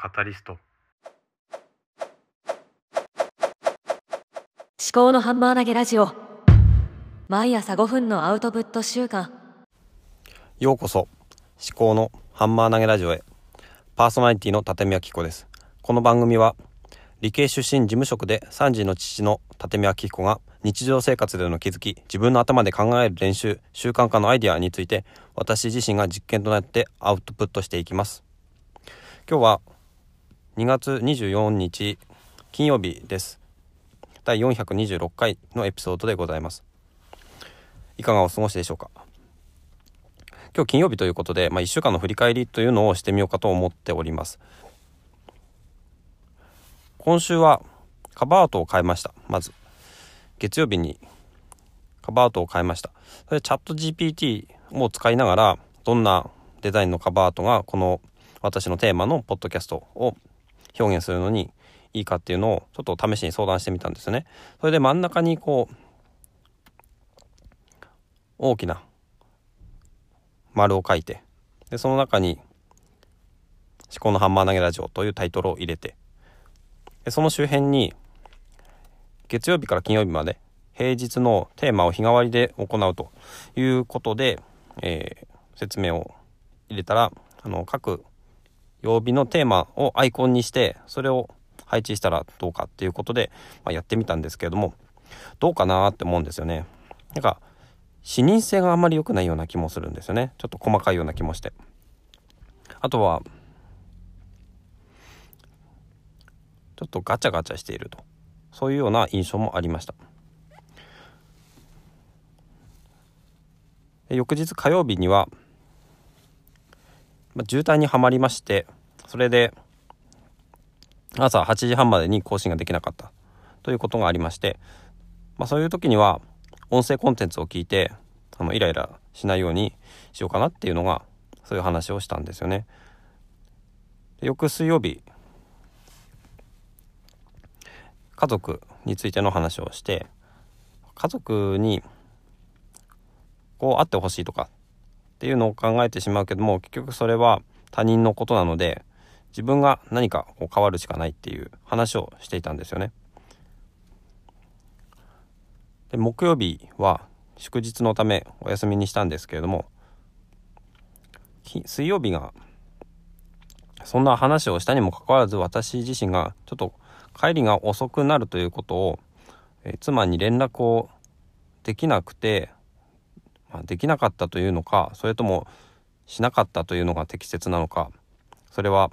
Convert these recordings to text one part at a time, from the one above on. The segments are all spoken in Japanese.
カタリスト。思考のハンマー投げラジオ。毎朝5分のアウトプット週間。ようこそ。思考のハンマー投げラジオへ。パーソナリティの立見明子です。この番組は理系出身事務職で3児の父の立見明彦が日常生活での気づき自分の頭で考える練習習慣化のアイデアについて私自身が実験となってアウトプットしていきます。今日は2月24日金曜日です。第426回のエピソードでございます。いかがお過ごしでしょうか？今日金曜日ということで、まあ、1週間の振り返りというのをしてみようかと思っております。今週はカバーアートを変えました。まず月曜日にカバーアートを変えました。それチャット GPT を使いながらどんなデザインのカバーアートがこの私のテーマのポッドキャストを表現するのにいいかっていうのをちょっと試しに相談してみたんですよね。それで真ん中にこう大きな丸を書いてでその中に「思考のハンマー投げラジオ」というタイトルを入れてでその周辺に月曜日から金曜日まで平日のテーマを日替わりで行うということで、えー、説明を入れたらあの各曜日のテーマをアイコンにしてそれを配置したらどうかっていうことで、まあ、やってみたんですけれどもどうかなって思うんですよね。なんか視認性があんまり良くないような気もするんですよね。ちょっと細かいような気もして。あとはちょっとガチャガチャしていると。そういうような印象もありました。翌日火曜日には、まあ、渋滞にはまりましてそれで朝8時半までに更新ができなかったということがありまして、まあ、そういう時には音声コンテンツを聞いてあのイライラしないようにしようかなっていうのがそういう話をしたんですよね。翌水曜日家族についての話をして家族にこうあってほしいとかっていうのを考えてしまうけども結局それは他人のことなので自分が何かこう変わるしかないっていう話をしていたんですよね。で木曜日は祝日のためお休みにしたんですけれども水曜日がそんな話をしたにもかかわらず私自身がちょっと帰りが遅くなるということを、え、妻に連絡をできなくて、まあ、できなかったというのかそれともしなかったというのが適切なのかそれは、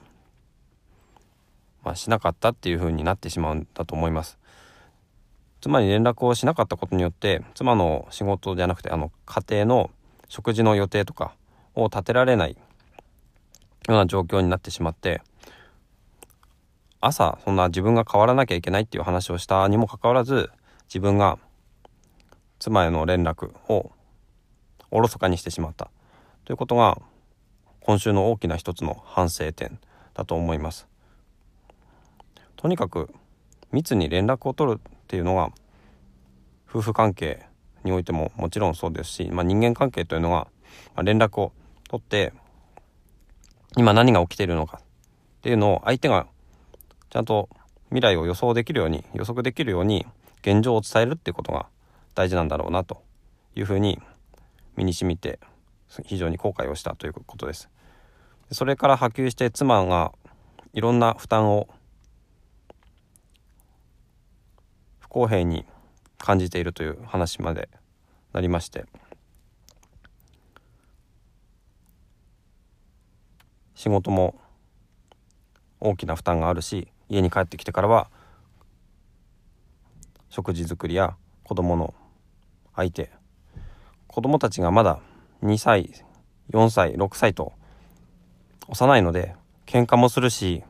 まあ、しなかったっていうふうになってしまうんだと思います。妻に連絡をしなかったことによって妻の仕事じゃなくてあの家庭の食事の予定とかを立てられないような状況になってしまって朝そんな自分が変わらなきゃいけないっていう話をしたにもかかわらず自分が妻への連絡をおろそかにしてしまったということが今週の大きな一つの反省点だと思います。とにかく密に連絡を取るっていうのが夫婦関係においてももちろんそうですし、まあ、人間関係というのが、ま、連絡を取って今何が起きているのかっていうのを相手がちゃんと未来を予想できるように予測できるように現状を伝えるっていうことが大事なんだろうなというふうに身にしみて非常に後悔をしたということです。それから波及して妻がいろんな負担を不公平に感じているという話までなりまして仕事も大きな負担があるし家に帰ってきてからは食事作りや子供の相手子供たちがまだ2歳4歳6歳と幼いので喧嘩もするし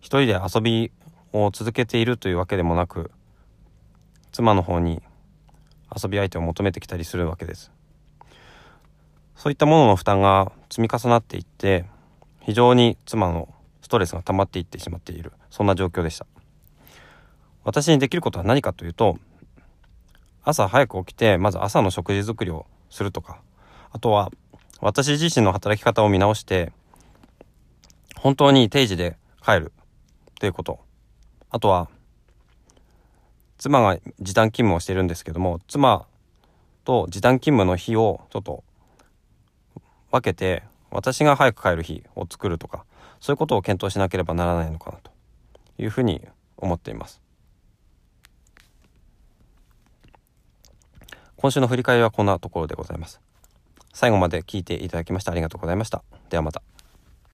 一人で遊びを続けているというわけでもなく妻の方に遊び相手を求めてきたりするわけです。そういったものの負担が積み重なっていって非常に妻のストレスが溜まっていってしまっている。そんな状況でした。私にできることは何かというと朝早く起きてまず朝の食事作りをするとか。あとは私自身の働き方を見直して本当に定時で帰るということ。あとは妻が時短勤務をしてるんですけども妻と時短勤務の日をちょっと分けて私が早く帰る日を作るとかそういうことを検討しなければならないのかなというふうに思っています。今週の振り返りはこんなところでございます。最後まで聞いていただきましてありがとうございました。ではまた。